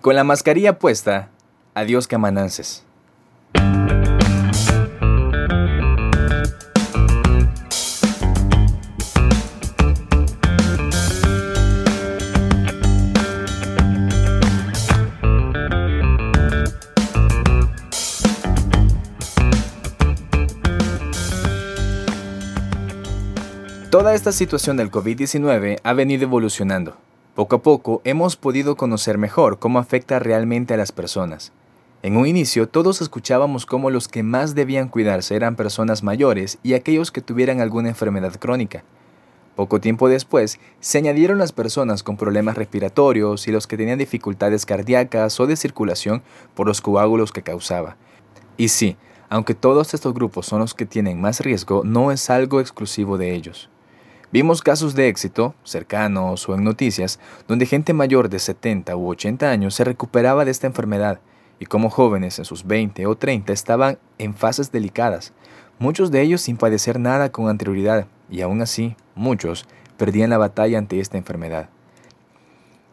Con la mascarilla puesta, adiós camanances. Toda esta situación del COVID-19 ha venido evolucionando. Poco a poco hemos podido conocer mejor cómo afecta realmente a las personas. En un inicio todos escuchábamos cómo los que más debían cuidarse eran personas mayores y aquellos que tuvieran alguna enfermedad crónica. Poco tiempo después se añadieron las personas con problemas respiratorios y los que tenían dificultades cardíacas o de circulación por los coágulos que causaba. Y sí, aunque todos estos grupos son los que tienen más riesgo, no es algo exclusivo de ellos. Vimos casos de éxito, cercanos o en noticias, donde gente mayor de 70 u 80 años se recuperaba de esta enfermedad y como jóvenes en sus 20 o 30 estaban en fases delicadas, muchos de ellos sin padecer nada con anterioridad y aún así muchos perdían la batalla ante esta enfermedad.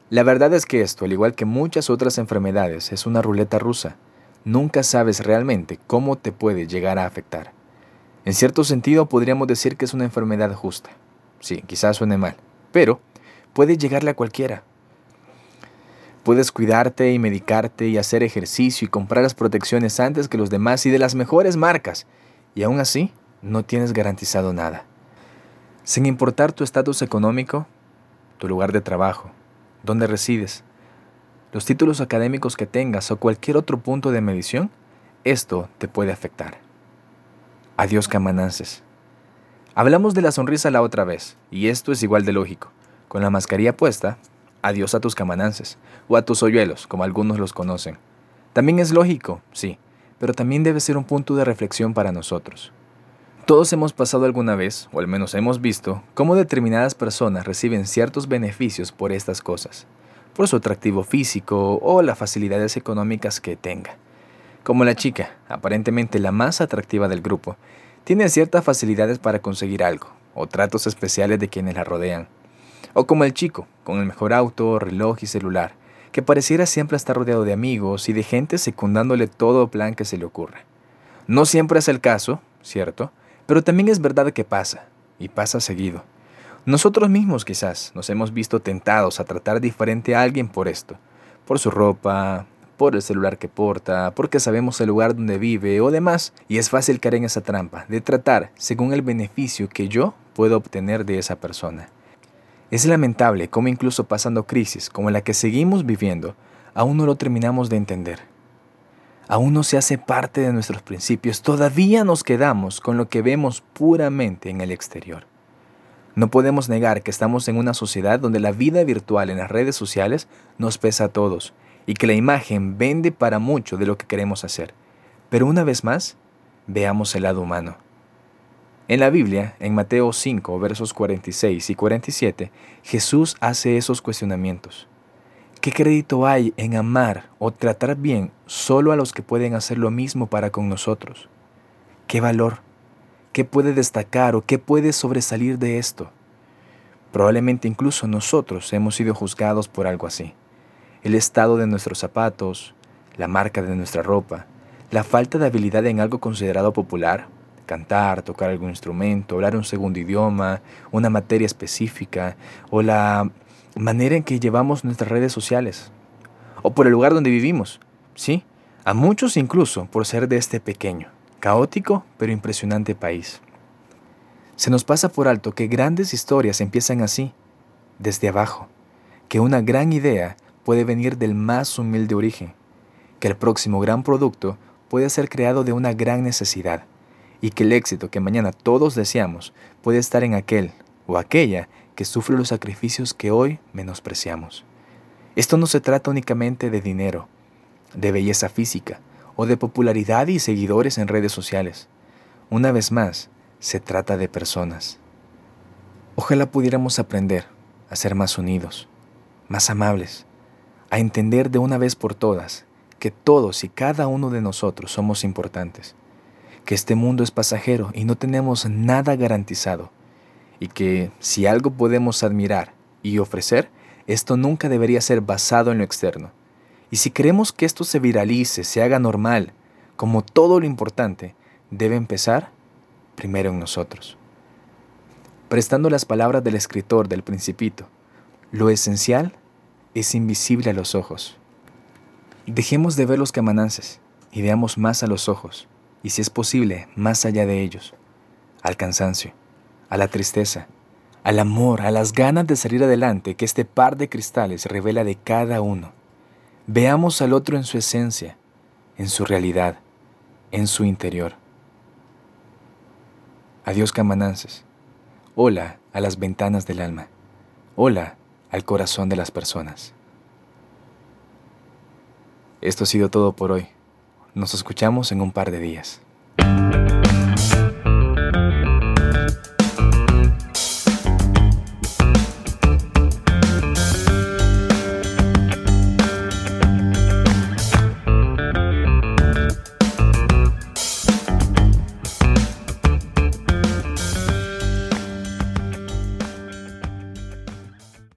La verdad es que esto, al igual que muchas otras enfermedades, es una ruleta rusa. Nunca sabes realmente cómo te puede llegar a afectar. En cierto sentido podríamos decir que es una enfermedad justa Sí, quizás suene mal, pero puede llegarle a cualquiera. Puedes cuidarte y medicarte y hacer ejercicio y comprar las protecciones antes que los demás y de las mejores marcas, y aún así no tienes garantizado nada. Sin importar tu estatus económico, tu lugar de trabajo, dónde resides, los títulos académicos que tengas o cualquier otro punto de medición, esto te puede afectar. Adiós camanances. Hablamos de la sonrisa la otra vez, y esto es igual de lógico. Con la mascarilla puesta, adiós a tus camanances, o a tus hoyuelos, como algunos los conocen. También es lógico, sí, pero también debe ser un punto de reflexión para nosotros. Todos hemos pasado alguna vez, o al menos hemos visto, cómo determinadas personas reciben ciertos beneficios por estas cosas, por su atractivo físico o las facilidades económicas que tenga. Como la chica, aparentemente la más atractiva del grupo, tienen ciertas facilidades para conseguir algo, o tratos especiales de quienes la rodean. O como el chico, con el mejor auto, reloj y celular, que pareciera siempre estar rodeado de amigos y de gente secundándole todo plan que se le ocurra. No siempre es el caso, ¿cierto? Pero también es verdad que pasa, y pasa seguido. Nosotros mismos quizás nos hemos visto tentados a tratar diferente a alguien por esto, por su ropa, por el celular que porta, porque sabemos el lugar donde vive o demás, y es fácil caer en esa trampa de tratar según el beneficio que yo puedo obtener de esa persona. Es lamentable cómo incluso pasando crisis como la que seguimos viviendo, aún no lo terminamos de entender. Aún no se hace parte de nuestros principios, todavía nos quedamos con lo que vemos puramente en el exterior. No podemos negar que estamos en una sociedad donde la vida virtual en las redes sociales nos pesa a todos y que la imagen vende para mucho de lo que queremos hacer. Pero una vez más, veamos el lado humano. En la Biblia, en Mateo 5, versos 46 y 47, Jesús hace esos cuestionamientos. ¿Qué crédito hay en amar o tratar bien solo a los que pueden hacer lo mismo para con nosotros? ¿Qué valor? ¿Qué puede destacar o qué puede sobresalir de esto? Probablemente incluso nosotros hemos sido juzgados por algo así el estado de nuestros zapatos, la marca de nuestra ropa, la falta de habilidad en algo considerado popular, cantar, tocar algún instrumento, hablar un segundo idioma, una materia específica, o la manera en que llevamos nuestras redes sociales, o por el lugar donde vivimos, ¿sí? A muchos incluso por ser de este pequeño, caótico pero impresionante país. Se nos pasa por alto que grandes historias empiezan así, desde abajo, que una gran idea puede venir del más humilde origen, que el próximo gran producto puede ser creado de una gran necesidad y que el éxito que mañana todos deseamos puede estar en aquel o aquella que sufre los sacrificios que hoy menospreciamos. Esto no se trata únicamente de dinero, de belleza física o de popularidad y seguidores en redes sociales. Una vez más, se trata de personas. Ojalá pudiéramos aprender a ser más unidos, más amables, a entender de una vez por todas que todos y cada uno de nosotros somos importantes, que este mundo es pasajero y no tenemos nada garantizado, y que si algo podemos admirar y ofrecer, esto nunca debería ser basado en lo externo, Y si queremos que esto se viralice, se haga normal, como todo lo importante, debe empezar primero en nosotros. Prestando las palabras del escritor del principito, lo esencial es invisible a los ojos. Dejemos de ver los camanances y veamos más a los ojos, y si es posible, más allá de ellos, al cansancio, a la tristeza, al amor, a las ganas de salir adelante que este par de cristales revela de cada uno. Veamos al otro en su esencia, en su realidad, en su interior. Adiós camanances. Hola a las ventanas del alma. Hola al corazón de las personas. Esto ha sido todo por hoy. Nos escuchamos en un par de días.